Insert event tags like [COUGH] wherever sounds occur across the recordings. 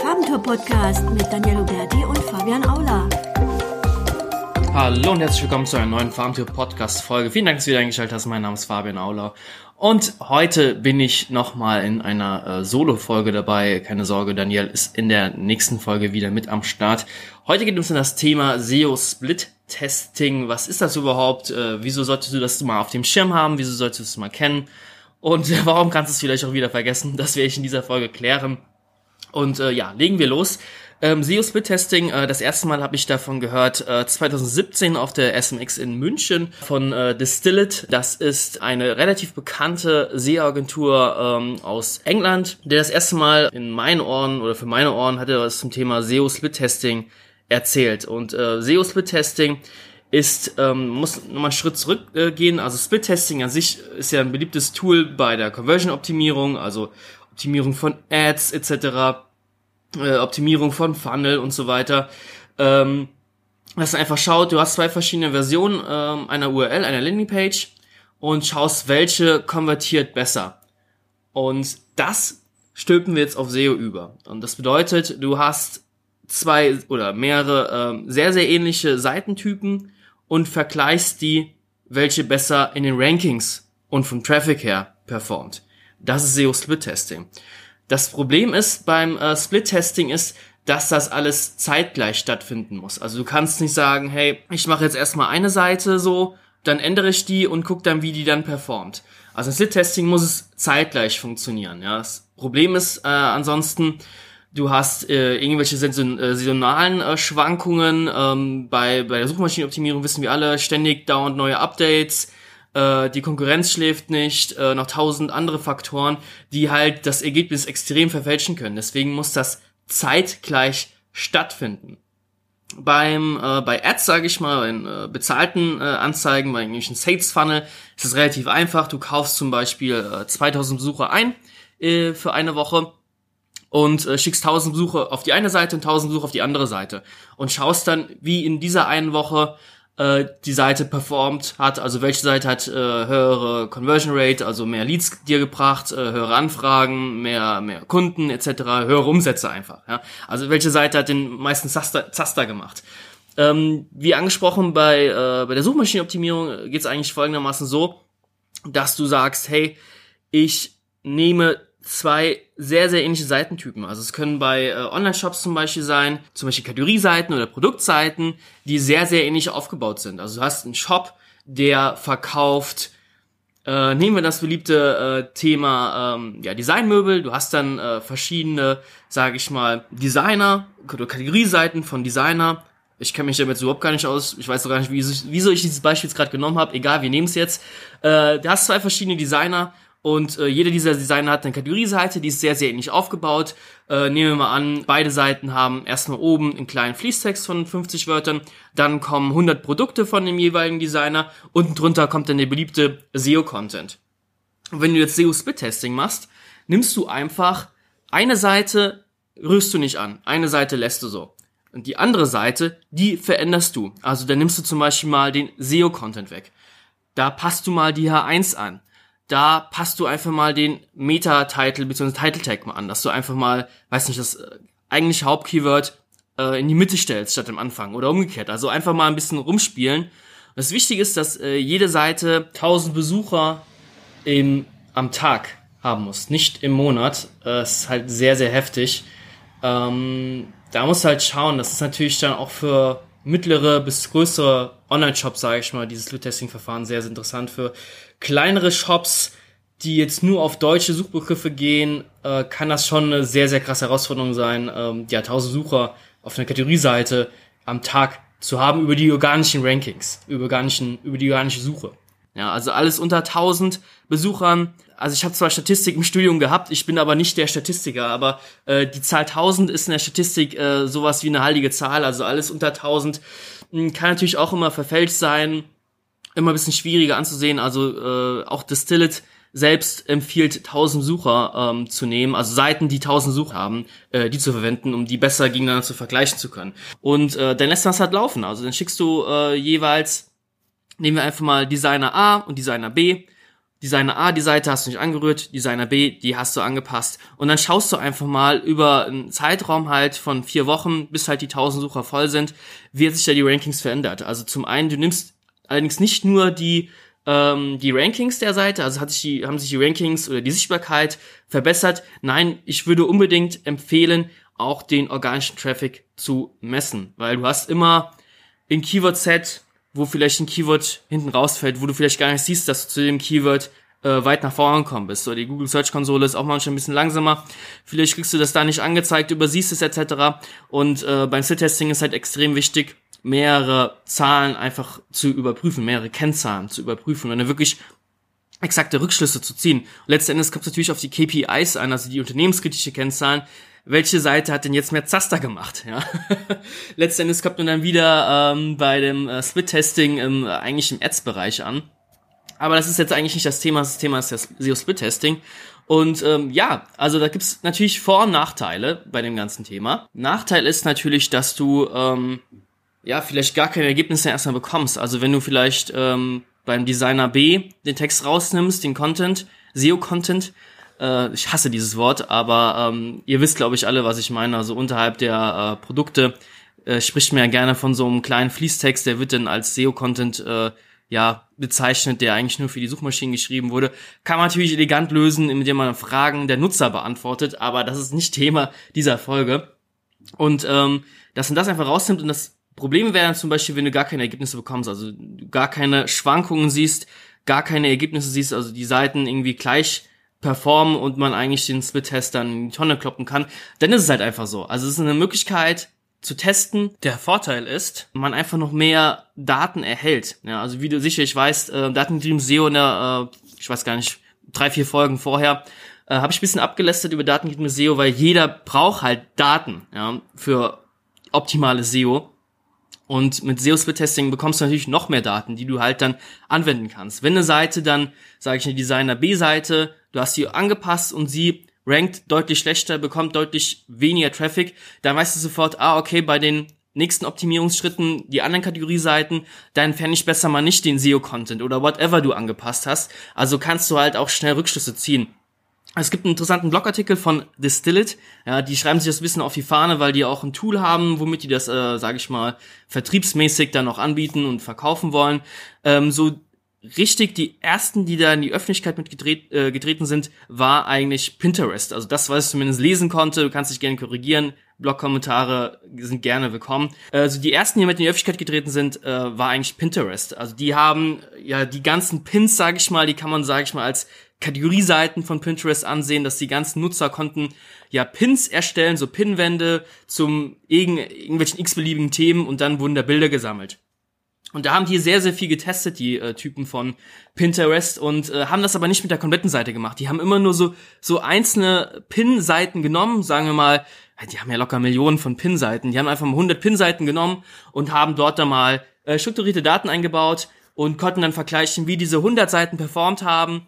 Farbentour Podcast mit Daniel Huberti und Fabian Aula. Hallo und herzlich willkommen zu einer neuen Farmtour Podcast Folge. Vielen Dank, dass du wieder eingeschaltet hast. Mein Name ist Fabian Aula. Und heute bin ich nochmal in einer äh, Solo-Folge dabei. Keine Sorge, Daniel ist in der nächsten Folge wieder mit am Start. Heute geht es um das Thema SEO Split Testing. Was ist das überhaupt? Äh, wieso solltest du das mal auf dem Schirm haben? Wieso solltest du es mal kennen? Und [LAUGHS] warum kannst du es vielleicht auch wieder vergessen? Das werde ich in dieser Folge klären. Und äh, ja, legen wir los. Ähm, SEO Split Testing, äh, das erste Mal habe ich davon gehört, äh, 2017 auf der SMX in München von äh, Distilled. Das ist eine relativ bekannte SEO-Agentur ähm, aus England, der das erste Mal in meinen Ohren oder für meine Ohren hatte was zum Thema SEO Split Testing erzählt. Und äh, SEO Split Testing ist, ähm, muss nochmal einen Schritt zurückgehen. Äh, also Split-Testing an sich ist ja ein beliebtes Tool bei der Conversion-Optimierung, also Optimierung von Ads etc., äh, Optimierung von Funnel und so weiter. Ähm, dass du einfach schaut, du hast zwei verschiedene Versionen ähm, einer URL, einer Landingpage und schaust, welche konvertiert besser. Und das stülpen wir jetzt auf SEO über. Und das bedeutet, du hast zwei oder mehrere ähm, sehr, sehr ähnliche Seitentypen und vergleichst die, welche besser in den Rankings und vom Traffic her performt. Das ist SEO-Split-Testing. Das Problem ist beim äh, Split-Testing ist, dass das alles zeitgleich stattfinden muss. Also du kannst nicht sagen, hey, ich mache jetzt erstmal eine Seite so, dann ändere ich die und guck dann, wie die dann performt. Also im Split-Testing muss es zeitgleich funktionieren. Ja, das Problem ist äh, ansonsten, Du hast äh, irgendwelche äh, saisonalen äh, Schwankungen. Ähm, bei, bei der Suchmaschinenoptimierung wissen wir alle, ständig dauernd neue Updates. Äh, die Konkurrenz schläft nicht. Äh, noch tausend andere Faktoren, die halt das Ergebnis extrem verfälschen können. Deswegen muss das zeitgleich stattfinden. Beim äh, bei Ads sage ich mal, in äh, bezahlten äh, Anzeigen, bei irgendwelchen Sales Funnel ist es relativ einfach. Du kaufst zum Beispiel äh, 2000 Besucher ein äh, für eine Woche und äh, schickst 1000 Besuche auf die eine Seite und 1000 Besuche auf die andere Seite und schaust dann, wie in dieser einen Woche äh, die Seite performt hat, also welche Seite hat äh, höhere Conversion Rate, also mehr Leads dir gebracht, äh, höhere Anfragen, mehr mehr Kunden etc., höhere Umsätze einfach. Ja? Also welche Seite hat den meisten Zaster, Zaster gemacht? Ähm, wie angesprochen bei äh, bei der Suchmaschinenoptimierung geht es eigentlich folgendermaßen so, dass du sagst, hey, ich nehme zwei sehr, sehr ähnliche Seitentypen. Also es können bei äh, Online-Shops zum Beispiel sein, zum Beispiel Kategorieseiten oder Produktseiten, die sehr, sehr ähnlich aufgebaut sind. Also du hast einen Shop, der verkauft, äh, nehmen wir das beliebte äh, Thema ähm, ja, Designmöbel. Du hast dann äh, verschiedene, sage ich mal, Designer oder Kategorieseiten von Designer. Ich kenne mich damit überhaupt gar nicht aus. Ich weiß doch gar nicht, wieso ich dieses Beispiel jetzt gerade genommen habe. Egal, wir nehmen es jetzt. Äh, du hast zwei verschiedene Designer und äh, jeder dieser Designer hat eine Kategorieseite, die ist sehr, sehr ähnlich aufgebaut. Äh, nehmen wir mal an, beide Seiten haben erstmal oben einen kleinen Fließtext von 50 Wörtern, dann kommen 100 Produkte von dem jeweiligen Designer, unten drunter kommt dann der beliebte SEO-Content. Und wenn du jetzt SEO-Split-Testing machst, nimmst du einfach eine Seite, rührst du nicht an, eine Seite lässt du so. Und die andere Seite, die veränderst du. Also da nimmst du zum Beispiel mal den SEO-Content weg. Da passt du mal die H1 an da passt du einfach mal den Meta-Title bzw. Title-Tag mal an, dass du einfach mal, weiß nicht, das äh, eigentliche Hauptkeyword äh, in die Mitte stellst statt am Anfang oder umgekehrt. Also einfach mal ein bisschen rumspielen. Das Wichtige ist, dass äh, jede Seite 1000 Besucher im, am Tag haben muss, nicht im Monat. Äh, ist halt sehr, sehr heftig. Ähm, da musst du halt schauen, das ist natürlich dann auch für mittlere bis größere Online-Shops, sage ich mal, dieses Loot-Testing-Verfahren sehr, sehr interessant für kleinere Shops, die jetzt nur auf deutsche Suchbegriffe gehen, äh, kann das schon eine sehr, sehr krasse Herausforderung sein, ähm, ja, 1000 Sucher auf einer Kategorieseite am Tag zu haben über die organischen Rankings, über, organischen, über die organische Suche. Ja, also alles unter 1000 Besuchern. Also ich habe zwar Statistik im Studium gehabt, ich bin aber nicht der Statistiker, aber äh, die Zahl 1000 ist in der Statistik äh, sowas wie eine heilige Zahl, also alles unter 1000 hm, kann natürlich auch immer verfälscht sein, immer ein bisschen schwieriger anzusehen. Also äh, auch Distilled selbst empfiehlt 1000 Sucher ähm, zu nehmen, also Seiten, die 1000 Sucher haben, äh, die zu verwenden, um die besser gegeneinander zu vergleichen zu können. Und äh, dann lässt man es halt laufen. Also dann schickst du äh, jeweils, nehmen wir einfach mal Designer A und Designer B. Designer A, die Seite hast du nicht angerührt, Designer B, die hast du angepasst. Und dann schaust du einfach mal über einen Zeitraum halt von vier Wochen, bis halt die 1000 Sucher voll sind, wie hat sich da die Rankings verändert. Also zum einen, du nimmst allerdings nicht nur die ähm, die Rankings der Seite, also hat sich die, haben sich die Rankings oder die Sichtbarkeit verbessert. Nein, ich würde unbedingt empfehlen, auch den organischen Traffic zu messen, weil du hast immer in Keyword-Set wo vielleicht ein Keyword hinten rausfällt, wo du vielleicht gar nicht siehst, dass du zu dem Keyword äh, weit nach vorne gekommen bist. So, die Google Search Konsole ist auch manchmal ein bisschen langsamer. Vielleicht kriegst du das da nicht angezeigt, übersiehst es etc. Und äh, beim Sit-Testing ist halt extrem wichtig, mehrere Zahlen einfach zu überprüfen, mehrere Kennzahlen zu überprüfen dann wirklich exakte Rückschlüsse zu ziehen. Und letzten kommt es natürlich auf die KPIs an, also die unternehmenskritische Kennzahlen, welche Seite hat denn jetzt mehr Zaster gemacht? Ja? [LAUGHS] Letztendlich kommt man dann wieder ähm, bei dem äh, Split-Testing im, äh, eigentlich im Ads-Bereich an. Aber das ist jetzt eigentlich nicht das Thema, das Thema ist das SEO-Split-Testing. Und ähm, ja, also da gibt's natürlich Vor- und Nachteile bei dem ganzen Thema. Nachteil ist natürlich, dass du ähm, ja vielleicht gar keine Ergebnisse erstmal bekommst. Also wenn du vielleicht ähm, beim Designer B den Text rausnimmst, den Content, SEO-Content, äh, ich hasse dieses Wort, aber ähm, ihr wisst, glaube ich, alle, was ich meine. Also unterhalb der äh, Produkte äh, spricht man ja gerne von so einem kleinen Fließtext, der wird dann als SEO-Content äh, ja bezeichnet, der eigentlich nur für die Suchmaschinen geschrieben wurde. Kann man natürlich elegant lösen, indem man Fragen der Nutzer beantwortet, aber das ist nicht Thema dieser Folge. Und ähm, dass man das einfach rausnimmt und das Problem wäre dann zum Beispiel, wenn du gar keine Ergebnisse bekommst, also gar keine Schwankungen siehst, gar keine Ergebnisse siehst, also die Seiten irgendwie gleich performen und man eigentlich den Split-Test dann in die Tonne kloppen kann, dann ist es halt einfach so. Also es ist eine Möglichkeit zu testen. Der Vorteil ist, man einfach noch mehr Daten erhält. Ja, also wie du sicherlich weißt, äh, datengetriebenes SEO in der, äh, ich weiß gar nicht, drei, vier Folgen vorher, äh, habe ich ein bisschen abgelästert über datengetriebenes SEO, weil jeder braucht halt Daten ja, für optimale SEO. Und mit SEO-Split-Testing bekommst du natürlich noch mehr Daten, die du halt dann anwenden kannst. Wenn eine Seite dann, sage ich eine Designer B-Seite, du hast sie angepasst und sie rankt deutlich schlechter, bekommt deutlich weniger Traffic, dann weißt du sofort, ah, okay, bei den nächsten Optimierungsschritten, die anderen Kategorieseiten, da entferne ich besser mal nicht den SEO-Content oder whatever du angepasst hast. Also kannst du halt auch schnell Rückschlüsse ziehen. Es gibt einen interessanten Blogartikel von Distilled, ja, die schreiben sich das bisschen auf die Fahne, weil die auch ein Tool haben, womit die das, äh, sage ich mal, vertriebsmäßig dann auch anbieten und verkaufen wollen. Ähm, so richtig die ersten, die da in die Öffentlichkeit mit gedreht, äh, getreten sind, war eigentlich Pinterest. Also das, was ich zumindest lesen konnte, du kannst dich gerne korrigieren, Blog-Kommentare sind gerne willkommen. Also die ersten, die mit in die Öffentlichkeit getreten sind, äh, war eigentlich Pinterest. Also die haben ja die ganzen Pins, sage ich mal, die kann man, sage ich mal, als Kategorieseiten von Pinterest ansehen, dass die ganzen Nutzer konnten ja Pins erstellen, so Pinwände zum irgend, irgendwelchen x-beliebigen Themen und dann wurden da Bilder gesammelt. Und da haben die sehr, sehr viel getestet, die äh, Typen von Pinterest, und äh, haben das aber nicht mit der kompletten Seite gemacht. Die haben immer nur so, so einzelne Pin-Seiten genommen, sagen wir mal, die haben ja locker Millionen von Pin-Seiten. Die haben einfach mal 100 Pin-Seiten genommen und haben dort dann mal äh, strukturierte Daten eingebaut und konnten dann vergleichen, wie diese 100 Seiten performt haben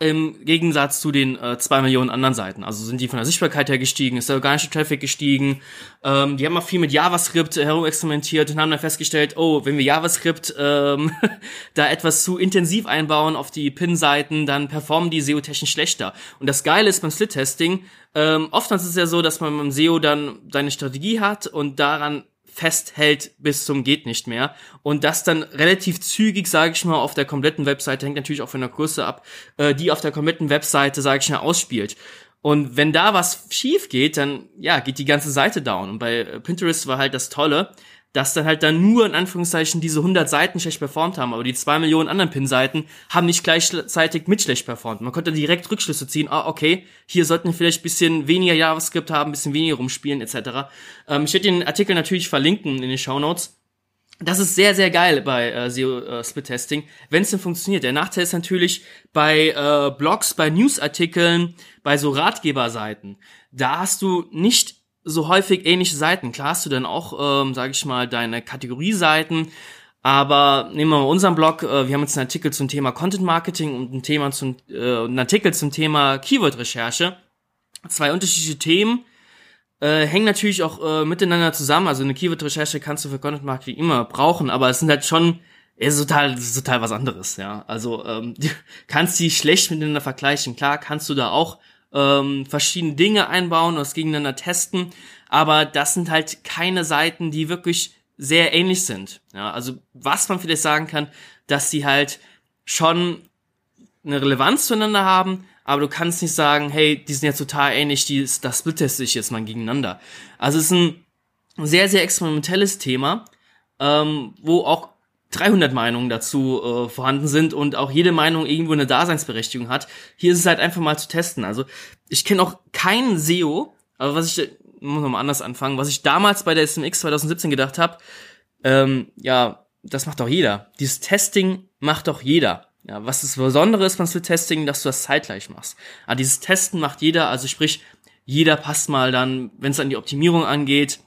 im Gegensatz zu den äh, zwei Millionen anderen Seiten. Also sind die von der Sichtbarkeit her gestiegen, ist der organische Traffic gestiegen. Ähm, die haben auch viel mit JavaScript herumexperimentiert und haben dann festgestellt, oh, wenn wir JavaScript ähm, [LAUGHS] da etwas zu intensiv einbauen auf die Pin-Seiten, dann performen die SEO-technisch schlechter. Und das Geile ist beim Slit-Testing, ähm, oftmals ist es ja so, dass man beim SEO dann seine Strategie hat und daran festhält bis zum geht nicht mehr und das dann relativ zügig, sage ich mal, auf der kompletten Webseite hängt natürlich auch von der Größe ab, äh, die auf der kompletten Webseite, sage ich mal, ausspielt. Und wenn da was schief geht, dann ja, geht die ganze Seite down. Und bei Pinterest war halt das Tolle, dass dann halt dann nur in Anführungszeichen diese 100 Seiten schlecht performt haben, aber die zwei Millionen anderen Pin-Seiten haben nicht gleichzeitig mit schlecht performt. Man konnte direkt Rückschlüsse ziehen, ah, okay, hier sollten wir vielleicht bisschen weniger JavaScript haben, bisschen weniger rumspielen, etc. Ähm, ich werde den Artikel natürlich verlinken in den Show Notes. Das ist sehr, sehr geil bei äh, SEO äh, wenn es denn funktioniert. Der Nachteil ist natürlich bei äh, Blogs, bei Newsartikeln, bei so Ratgeberseiten. Da hast du nicht so häufig ähnliche Seiten. Klar hast du dann auch, ähm, sage ich mal, deine Kategorieseiten, aber nehmen wir mal unseren Blog, äh, wir haben jetzt einen Artikel zum Thema Content Marketing und ein Thema zum, äh, einen Artikel zum Thema Keyword-Recherche. Zwei unterschiedliche Themen, äh, hängen natürlich auch äh, miteinander zusammen. Also eine Keyword-Recherche kannst du für Content Marketing immer brauchen, aber es sind halt schon ist total, ist total was anderes, ja. Also ähm, [LAUGHS] du kannst die schlecht miteinander vergleichen. Klar, kannst du da auch ähm, verschiedene Dinge einbauen und das gegeneinander testen, aber das sind halt keine Seiten, die wirklich sehr ähnlich sind. Ja, also was man vielleicht sagen kann, dass sie halt schon eine Relevanz zueinander haben, aber du kannst nicht sagen, hey, die sind jetzt total ähnlich, die, das splittest sich jetzt mal gegeneinander. Also es ist ein sehr, sehr experimentelles Thema, ähm, wo auch 300 Meinungen dazu äh, vorhanden sind und auch jede Meinung irgendwo eine Daseinsberechtigung hat. Hier ist es halt einfach mal zu testen. Also ich kenne auch keinen SEO, aber was ich muss noch mal anders anfangen, was ich damals bei der SMX 2017 gedacht habe, ähm, ja, das macht doch jeder. Dieses Testing macht doch jeder. Ja, was das Besondere ist beim Split-Testing, dass du das zeitgleich machst. Aber dieses Testen macht jeder, also sprich, jeder passt mal dann, wenn es an die Optimierung angeht,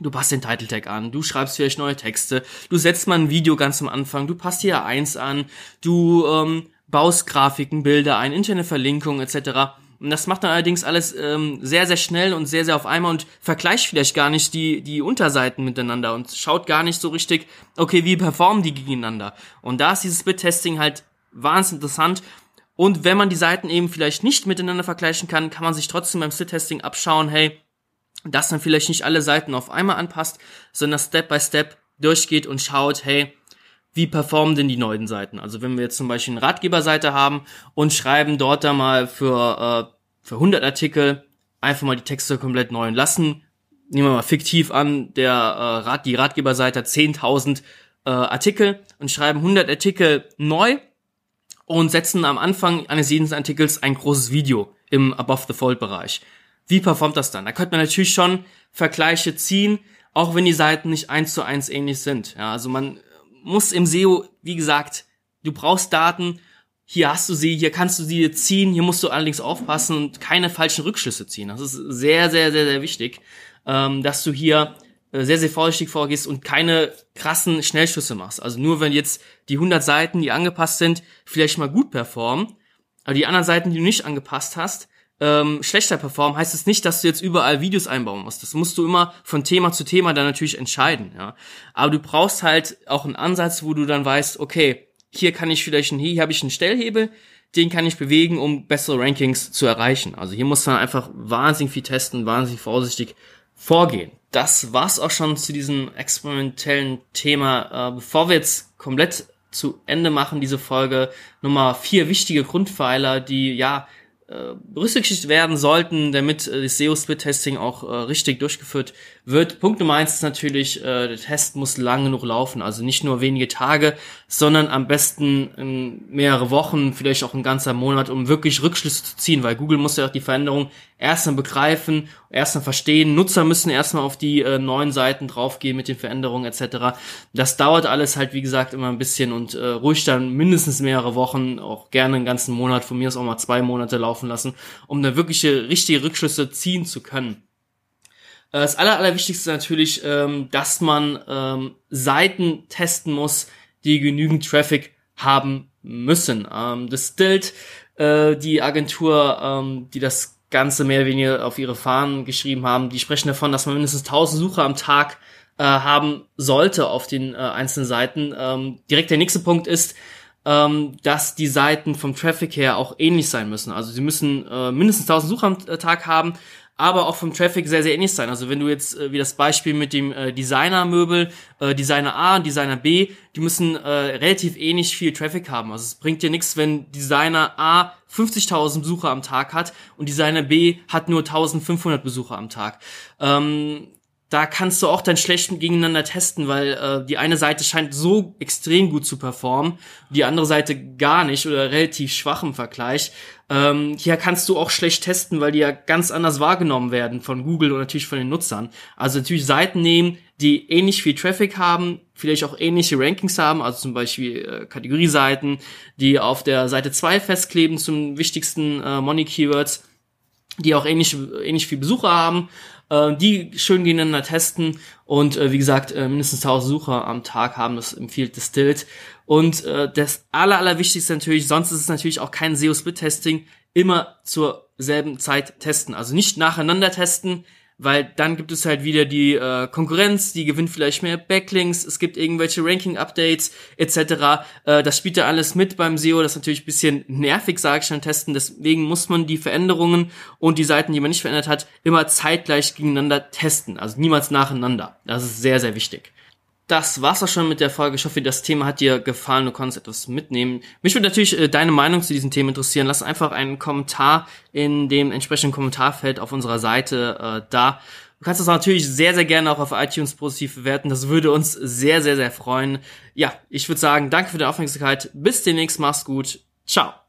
du passt den Title Tag an, du schreibst vielleicht neue Texte, du setzt mal ein Video ganz am Anfang, du passt hier eins an, du ähm, baust Grafiken, Bilder ein, interne Verlinkungen etc. Und das macht dann allerdings alles ähm, sehr, sehr schnell und sehr, sehr auf einmal und vergleicht vielleicht gar nicht die, die Unterseiten miteinander und schaut gar nicht so richtig, okay, wie performen die gegeneinander. Und da ist dieses Split-Testing halt wahnsinnig interessant. Und wenn man die Seiten eben vielleicht nicht miteinander vergleichen kann, kann man sich trotzdem beim Split-Testing abschauen, hey, dass dann vielleicht nicht alle Seiten auf einmal anpasst, sondern Step by Step durchgeht und schaut, hey, wie performen denn die neuen Seiten? Also wenn wir jetzt zum Beispiel eine Ratgeberseite haben und schreiben dort da mal für äh, für 100 Artikel einfach mal die Texte komplett neu lassen. Nehmen wir mal fiktiv an, der äh, Rat, die Ratgeberseite hat 10.000 äh, Artikel und schreiben 100 Artikel neu und setzen am Anfang eines jeden Artikels ein großes Video im Above the Fold Bereich. Wie performt das dann? Da könnte man natürlich schon Vergleiche ziehen, auch wenn die Seiten nicht eins zu eins ähnlich sind. Ja, also man muss im SEO, wie gesagt, du brauchst Daten hier hast du sie, hier kannst du sie ziehen, hier musst du allerdings aufpassen und keine falschen Rückschlüsse ziehen. Das ist sehr, sehr, sehr, sehr wichtig, ähm, dass du hier äh, sehr, sehr vorsichtig vorgehst und keine krassen Schnellschüsse machst. Also nur wenn jetzt die 100 Seiten, die angepasst sind, vielleicht mal gut performen, aber die anderen Seiten, die du nicht angepasst hast, ähm, schlechter performen, heißt es das nicht, dass du jetzt überall Videos einbauen musst. Das musst du immer von Thema zu Thema dann natürlich entscheiden, ja. Aber du brauchst halt auch einen Ansatz, wo du dann weißt, okay, hier kann ich vielleicht einen, hier habe ich einen Stellhebel, den kann ich bewegen, um bessere Rankings zu erreichen. Also hier muss man einfach wahnsinnig viel testen, wahnsinnig vorsichtig vorgehen. Das war's auch schon zu diesem experimentellen Thema. Äh, bevor wir jetzt komplett zu Ende machen, diese Folge, Nummer vier wichtige Grundpfeiler, die ja berücksichtigt werden sollten, damit äh, das SEO-Split-Testing auch äh, richtig durchgeführt wird. Punkt Nummer eins ist natürlich, äh, der Test muss lang genug laufen, also nicht nur wenige Tage, sondern am besten mehrere Wochen, vielleicht auch ein ganzer Monat, um wirklich Rückschlüsse zu ziehen, weil Google muss ja auch die Veränderung erstmal begreifen, erstmal verstehen. Nutzer müssen erstmal auf die äh, neuen Seiten draufgehen mit den Veränderungen etc. Das dauert alles halt, wie gesagt, immer ein bisschen und äh, ruhig dann mindestens mehrere Wochen, auch gerne einen ganzen Monat, von mir aus auch mal zwei Monate laufen lassen, um da wirkliche, richtige Rückschlüsse ziehen zu können. Äh, das aller, allerwichtigste natürlich, ähm, dass man ähm, Seiten testen muss, die genügend Traffic haben müssen. Ähm, das Stilt, äh, die Agentur, die das Ganze mehr oder weniger auf ihre Fahnen geschrieben haben. Die sprechen davon, dass man mindestens 1000 Sucher am Tag äh, haben sollte auf den einzelnen Seiten. Direkt der nächste Punkt ist, dass die Seiten vom Traffic her auch ähnlich sein müssen. Also sie müssen mindestens 1000 Sucher am Tag haben, aber auch vom Traffic sehr, sehr ähnlich sein. Also wenn du jetzt, äh, wie das Beispiel mit dem äh, Designer-Möbel, äh, Designer A und Designer B, die müssen äh, relativ ähnlich viel Traffic haben. Also es bringt dir nichts, wenn Designer A 50.000 Besucher am Tag hat und Designer B hat nur 1.500 Besucher am Tag. Ähm, da kannst du auch dann schlecht gegeneinander testen, weil äh, die eine Seite scheint so extrem gut zu performen, die andere Seite gar nicht oder relativ schwach im Vergleich. Ähm, hier kannst du auch schlecht testen, weil die ja ganz anders wahrgenommen werden von Google und natürlich von den Nutzern. Also natürlich Seiten nehmen, die ähnlich viel Traffic haben, vielleicht auch ähnliche Rankings haben, also zum Beispiel äh, Kategorieseiten, die auf der Seite 2 festkleben zum wichtigsten äh, Money Keywords, die auch ähnlich, ähnlich viel Besucher haben äh, die schön gegeneinander testen und äh, wie gesagt, äh, mindestens 1000 Sucher am Tag haben, das empfiehlt Distilled. Und äh, das aller, allerwichtigste natürlich, sonst ist es natürlich auch kein SEO-Split-Testing, immer zur selben Zeit testen. Also nicht nacheinander testen, weil dann gibt es halt wieder die äh, Konkurrenz, die gewinnt vielleicht mehr Backlinks, es gibt irgendwelche Ranking-Updates etc. Äh, das spielt ja alles mit beim SEO, das ist natürlich ein bisschen nervig, sage ich schon, testen, deswegen muss man die Veränderungen und die Seiten, die man nicht verändert hat, immer zeitgleich gegeneinander testen, also niemals nacheinander. Das ist sehr, sehr wichtig das war's auch schon mit der Folge. Ich hoffe, das Thema hat dir gefallen. Du konntest etwas mitnehmen. Mich würde natürlich äh, deine Meinung zu diesem Thema interessieren. Lass einfach einen Kommentar in dem entsprechenden Kommentarfeld auf unserer Seite äh, da. Du kannst das natürlich sehr, sehr gerne auch auf iTunes positiv bewerten. Das würde uns sehr, sehr, sehr freuen. Ja, ich würde sagen, danke für die Aufmerksamkeit. Bis demnächst. Mach's gut. Ciao.